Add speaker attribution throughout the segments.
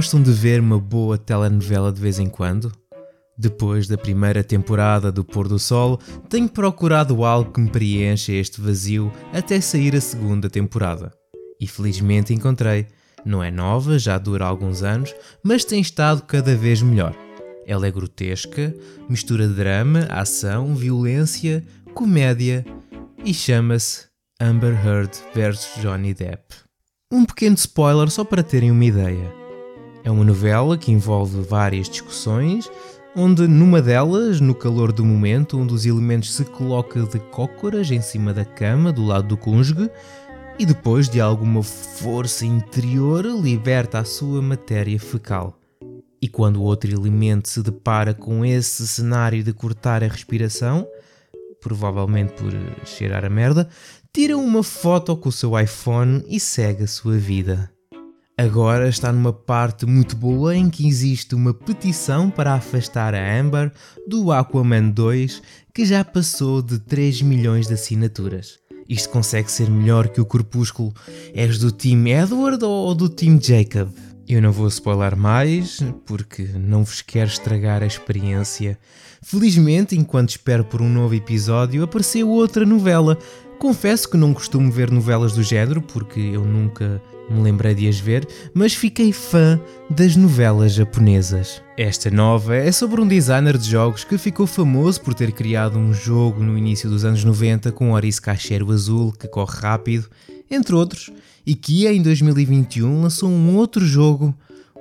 Speaker 1: gostam de ver uma boa telenovela de vez em quando? Depois da primeira temporada do Pôr do Sol, tenho procurado algo que me preencha este vazio até sair a segunda temporada. E felizmente encontrei. Não é nova, já dura alguns anos, mas tem estado cada vez melhor. Ela é grotesca, mistura drama, ação, violência, comédia e chama-se Amber Heard vs Johnny Depp. Um pequeno spoiler só para terem uma ideia. É uma novela que envolve várias discussões, onde numa delas, no calor do momento, um dos elementos se coloca de cócoras em cima da cama do lado do cônjuge e depois de alguma força interior liberta a sua matéria fecal. E quando o outro elemento se depara com esse cenário de cortar a respiração, provavelmente por cheirar a merda, tira uma foto com o seu iPhone e segue a sua vida. Agora está numa parte muito boa em que existe uma petição para afastar a Amber do Aquaman 2 que já passou de 3 milhões de assinaturas. Isto consegue ser melhor que o Corpúsculo. És do Team Edward ou do Team Jacob? Eu não vou spoiler mais, porque não vos quero estragar a experiência. Felizmente, enquanto espero por um novo episódio, apareceu outra novela. Confesso que não costumo ver novelas do género, porque eu nunca me lembrei de as ver, mas fiquei fã das novelas japonesas. Esta nova é sobre um designer de jogos que ficou famoso por ter criado um jogo no início dos anos 90 com um ouriço azul que corre rápido, entre outros, e que em 2021 lançou um outro jogo,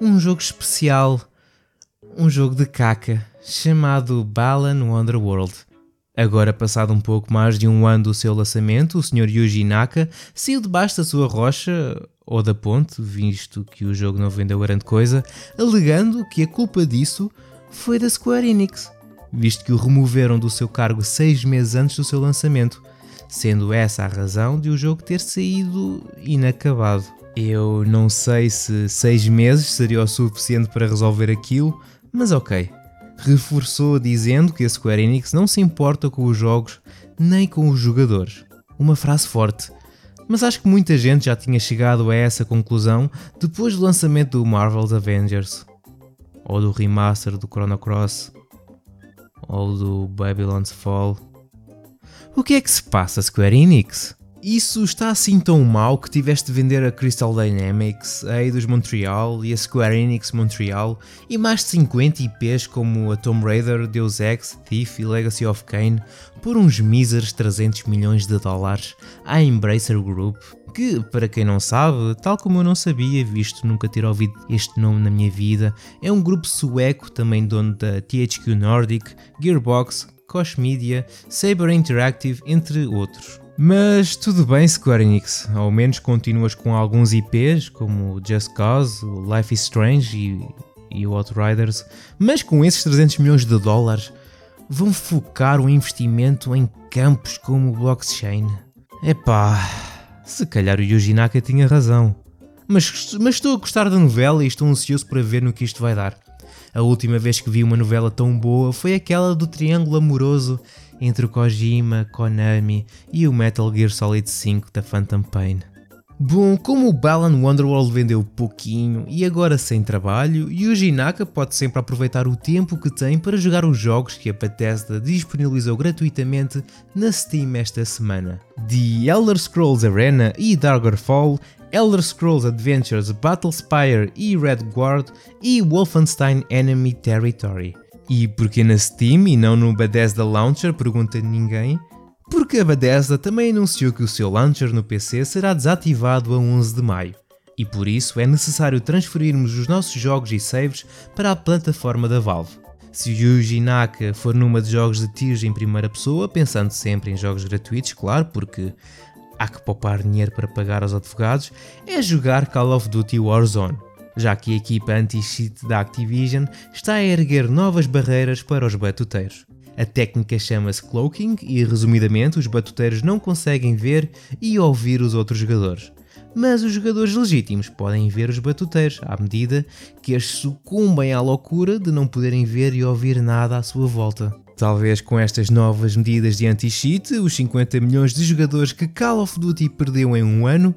Speaker 1: um jogo especial, um jogo de caca, chamado Balan Wonderworld. Agora, passado um pouco mais de um ano do seu lançamento, o Sr. Yuji Naka saiu debaixo da sua rocha ou da ponte, visto que o jogo não vendeu grande coisa, alegando que a culpa disso foi da Square Enix, visto que o removeram do seu cargo seis meses antes do seu lançamento, sendo essa a razão de o jogo ter saído inacabado. Eu não sei se seis meses seria o suficiente para resolver aquilo, mas ok. Reforçou dizendo que a Square Enix não se importa com os jogos nem com os jogadores. Uma frase forte, mas acho que muita gente já tinha chegado a essa conclusão depois do lançamento do Marvel's Avengers, ou do remaster do Chrono Cross, ou do Babylon's Fall. O que é que se passa, Square Enix? Isso está assim tão mal que tiveste de vender a Crystal Dynamics, a Eidos Montreal e a Square Enix Montreal e mais de 50 IPs como a Tomb Raider, Deus Ex, Thief e Legacy of Kain por uns míseros 300 milhões de dólares à Embracer Group, que, para quem não sabe, tal como eu não sabia, visto nunca ter ouvido este nome na minha vida, é um grupo sueco também dono da THQ Nordic, Gearbox, Koch Media, Saber Interactive, entre outros. Mas tudo bem, Square Enix, ao menos continuas com alguns IPs, como Just Cause, Life is Strange e, e Outriders, mas com esses 300 milhões de dólares, vão focar o investimento em campos como o blockchain. Epá, se calhar o Yuji Naka tinha razão. Mas, mas estou a gostar da novela e estou ansioso para ver no que isto vai dar. A última vez que vi uma novela tão boa foi aquela do triângulo amoroso entre o Kojima, Konami e o Metal Gear Solid 5 da Phantom Pain. Bom, como o Balan Wonderworld vendeu pouquinho e agora sem trabalho, Yuji Naka pode sempre aproveitar o tempo que tem para jogar os jogos que a Bethesda disponibilizou gratuitamente na Steam esta semana. The Elder Scrolls Arena e Daggerfall, Elder Scrolls Adventures Battlespire e Red Guard e Wolfenstein Enemy Territory. E porquê na Steam e não no Bethesda Launcher? Pergunta ninguém. Porque a Bethesda também anunciou que o seu launcher no PC será desativado a 11 de maio. E por isso é necessário transferirmos os nossos jogos e saves para a plataforma da Valve. Se o Yuji Naka for numa de jogos de tiros em primeira pessoa, pensando sempre em jogos gratuitos, claro, porque há que poupar dinheiro para pagar aos advogados, é jogar Call of Duty Warzone já que a equipa anti-cheat da Activision está a erguer novas barreiras para os batuteiros. A técnica chama-se cloaking e, resumidamente, os batuteiros não conseguem ver e ouvir os outros jogadores. Mas os jogadores legítimos podem ver os batuteiros, à medida que estes sucumbem à loucura de não poderem ver e ouvir nada à sua volta. Talvez com estas novas medidas de anti-cheat, os 50 milhões de jogadores que Call of Duty perdeu em um ano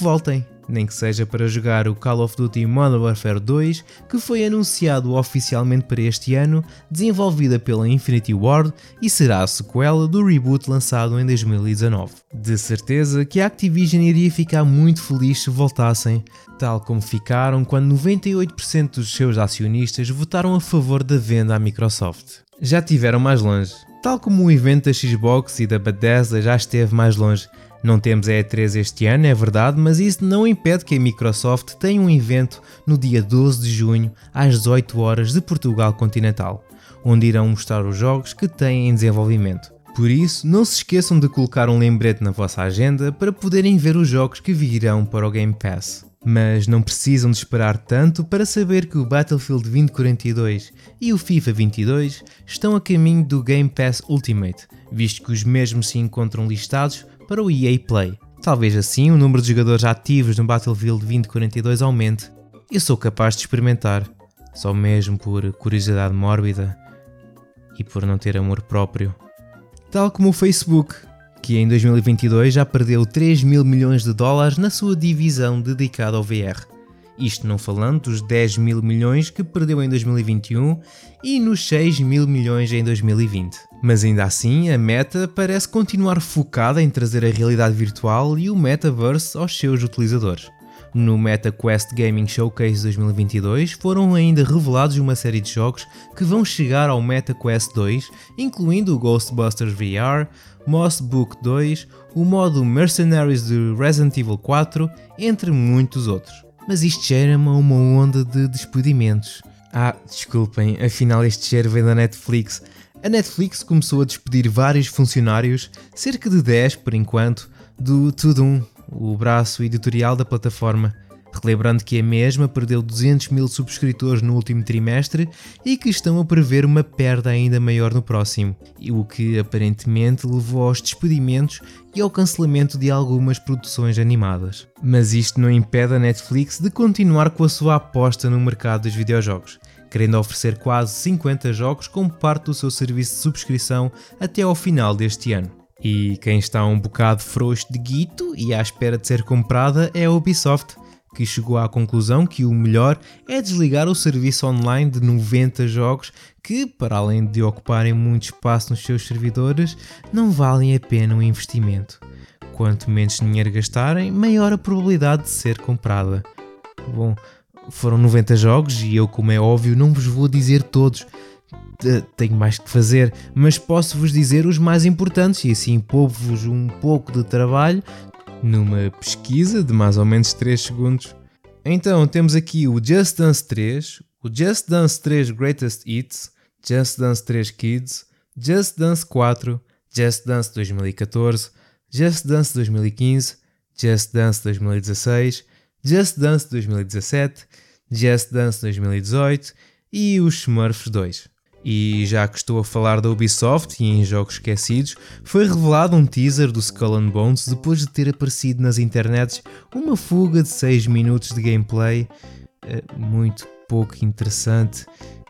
Speaker 1: voltem nem que seja para jogar o Call of Duty Modern Warfare 2, que foi anunciado oficialmente para este ano, desenvolvida pela Infinity Ward e será a sequela do reboot lançado em 2019. De certeza que a Activision iria ficar muito feliz se voltassem, tal como ficaram quando 98% dos seus acionistas votaram a favor da venda à Microsoft. Já tiveram mais longe. Tal como o evento da Xbox e da Bethesda já esteve mais longe, não temos a E3 este ano, é verdade, mas isso não impede que a Microsoft tenha um evento no dia 12 de junho, às 18 horas de Portugal continental, onde irão mostrar os jogos que têm em desenvolvimento. Por isso, não se esqueçam de colocar um lembrete na vossa agenda para poderem ver os jogos que virão para o Game Pass. Mas não precisam de esperar tanto para saber que o Battlefield 2042 e o FIFA 22 estão a caminho do Game Pass Ultimate, visto que os mesmos se encontram listados para o EA Play. Talvez assim o número de jogadores ativos no Battlefield 2042 aumente. Eu sou capaz de experimentar, só mesmo por curiosidade mórbida e por não ter amor próprio. Tal como o Facebook, que em 2022 já perdeu 3 mil milhões de dólares na sua divisão dedicada ao VR. Isto não falando dos 10 mil milhões que perdeu em 2021 e nos 6 mil milhões em 2020. Mas ainda assim, a Meta parece continuar focada em trazer a realidade virtual e o Metaverse aos seus utilizadores. No MetaQuest Gaming Showcase 2022 foram ainda revelados uma série de jogos que vão chegar ao MetaQuest 2, incluindo o Ghostbusters VR, Moss Book 2, o modo Mercenaries de Resident Evil 4, entre muitos outros. Mas isto gera uma onda de despedimentos. Ah, desculpem, afinal este cheiro vem da Netflix. A Netflix começou a despedir vários funcionários, cerca de 10 por enquanto, do Tudum, o braço editorial da plataforma. Relembrando que a mesma perdeu 200 mil subscritores no último trimestre e que estão a prever uma perda ainda maior no próximo, o que aparentemente levou aos despedimentos e ao cancelamento de algumas produções animadas. Mas isto não impede a Netflix de continuar com a sua aposta no mercado dos videojogos, querendo oferecer quase 50 jogos como parte do seu serviço de subscrição até ao final deste ano. E quem está um bocado frouxo de guito e à espera de ser comprada é a Ubisoft, que chegou à conclusão que o melhor é desligar o serviço online de 90 jogos que, para além de ocuparem muito espaço nos seus servidores, não valem a pena o investimento. Quanto menos dinheiro gastarem, maior a probabilidade de ser comprada. Bom, foram 90 jogos e eu, como é óbvio, não vos vou dizer todos. Tenho mais que fazer, mas posso vos dizer os mais importantes e assim poupo-vos um pouco de trabalho numa pesquisa de mais ou menos 3 segundos. Então temos aqui o Just Dance 3, o Just Dance 3 Greatest Hits, Just Dance 3 Kids, Just Dance 4, Just Dance 2014, Just Dance 2015, Just Dance 2016, Just Dance 2017, Just Dance 2018 e os Smurfs 2. E já que estou a falar da Ubisoft e em jogos esquecidos, foi revelado um teaser do Skull and Bones depois de ter aparecido nas internets uma fuga de 6 minutos de gameplay eh, muito pouco interessante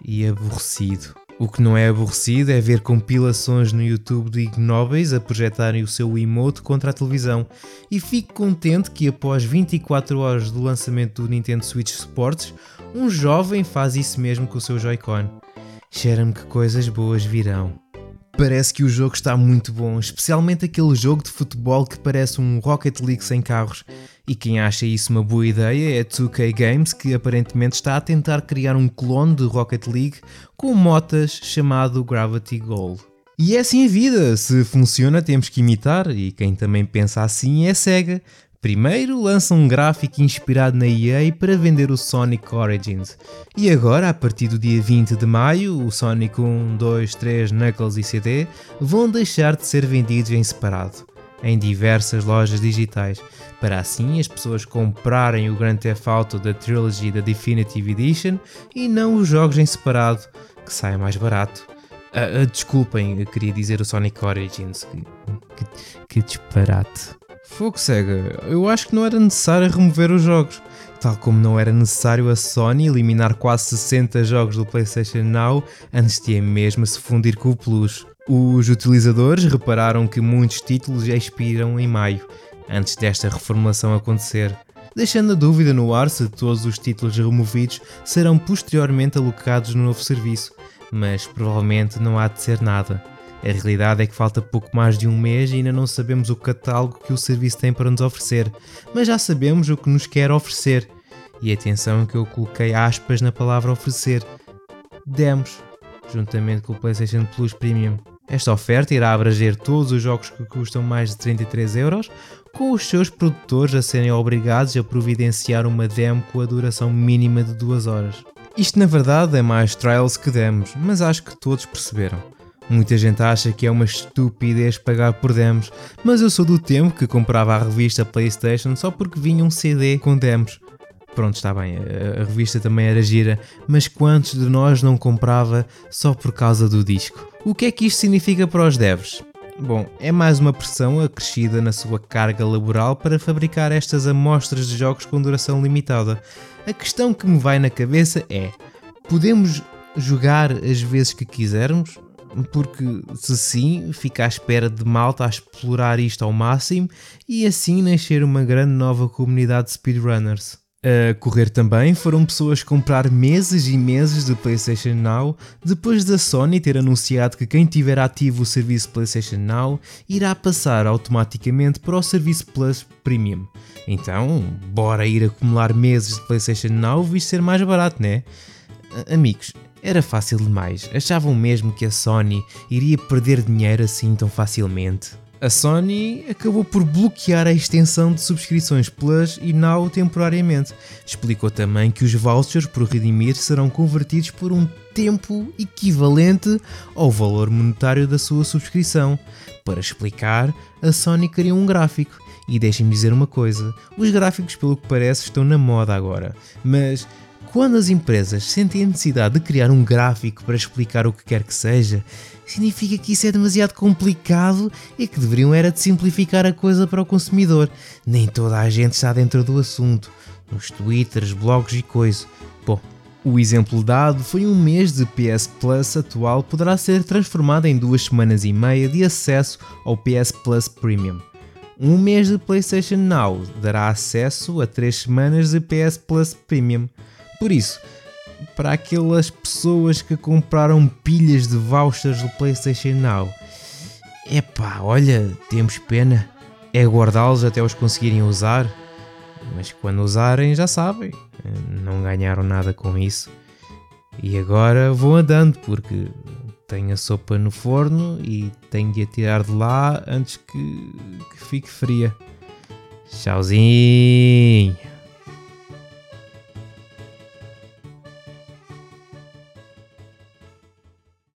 Speaker 1: e aborrecido. O que não é aborrecido é ver compilações no YouTube de ignóbeis a projetarem o seu emote contra a televisão. E fico contente que após 24 horas do lançamento do Nintendo Switch Sports, um jovem faz isso mesmo com o seu Joy-Con. Cheira-me que coisas boas virão. Parece que o jogo está muito bom, especialmente aquele jogo de futebol que parece um Rocket League sem carros. E quem acha isso uma boa ideia é 2K Games, que aparentemente está a tentar criar um clone de Rocket League com motas chamado Gravity Goal. E é assim a vida, se funciona temos que imitar, e quem também pensa assim é a SEGA, Primeiro lança um gráfico inspirado na EA para vender o Sonic Origins. E agora, a partir do dia 20 de maio, o Sonic 1, 2, 3, Knuckles e CD vão deixar de ser vendidos em separado, em diversas lojas digitais, para assim as pessoas comprarem o Grand Theft Auto da Trilogy da Definitive Edition e não os jogos em separado, que sai mais barato. Uh, uh, desculpem, eu queria dizer o Sonic Origins. Que, que, que disparate. Fogo cega, eu acho que não era necessário remover os jogos, tal como não era necessário a Sony eliminar quase 60 jogos do PlayStation Now antes de a mesma se fundir com o Plus. Os utilizadores repararam que muitos títulos já expiram em maio, antes desta reformulação acontecer. deixando a dúvida no ar se todos os títulos removidos serão posteriormente alocados no novo serviço, mas provavelmente não há de ser nada. A realidade é que falta pouco mais de um mês e ainda não sabemos o catálogo que o serviço tem para nos oferecer, mas já sabemos o que nos quer oferecer. E atenção que eu coloquei aspas na palavra oferecer. Demos, juntamente com o PlayStation Plus Premium. Esta oferta irá abranger todos os jogos que custam mais de 33 euros, com os seus produtores a serem obrigados a providenciar uma demo com a duração mínima de 2 horas. Isto na verdade é mais trials que demos, mas acho que todos perceberam. Muita gente acha que é uma estupidez pagar por demos, mas eu sou do tempo que comprava a revista PlayStation só porque vinha um CD com demos. Pronto, está bem, a, revista também era gira, mas quantos de nós não comprava só por causa do disco? O que é que isto significa para os devs? Bom, é mais uma pressão acrescida na sua carga laboral para fabricar estas amostras de jogos com duração limitada. A questão que me vai na cabeça é: podemos jogar as vezes que quisermos? Porque se sim, fica à espera de malta a explorar isto ao máximo e assim nascer uma grande nova comunidade de speedrunners. A correr também foram pessoas comprar meses e meses de PlayStation Now depois da Sony ter anunciado que quem tiver ativo o serviço PlayStation Now irá passar automaticamente para o serviço Plus Premium. Então, bora ir acumular meses de PlayStation Now visto ser mais barato, né? Amigos, era fácil demais. Achavam mesmo que a Sony iria perder dinheiro assim tão facilmente. A Sony acabou por bloquear a extensão de subscrições Plus e Now temporariamente. Explicou também que os vouchers por redimir serão convertidos por um tempo equivalente ao valor monetário da sua subscrição. Para explicar, a Sony criou um gráfico. E deixem-me dizer uma coisa: os gráficos, pelo que parece, estão na moda agora. Mas quando as empresas sentem a necessidade de criar um gráfico para explicar o que quer que seja, significa que isso é demasiado complicado e que deveriam era de simplificar a coisa para o consumidor. Nem toda a gente está dentro do assunto, nos twitters, blogs e coisa. Bom, o exemplo dado foi um mês de PS Plus atual poderá ser transformado em duas semanas e meia de acesso ao PS Plus Premium. Um mês de PlayStation Now dará acesso a três semanas de PS Plus Premium. Por isso, para aquelas pessoas que compraram pilhas de vouchers do PlayStation Now, epá, olha, temos pena. É guardá-los até os conseguirem usar. Mas quando usarem, já sabem, não ganharam nada com isso. E agora vou andando porque tenho a sopa no forno e tenho de a tirar de lá antes que, que fique fria. Tchauzinho!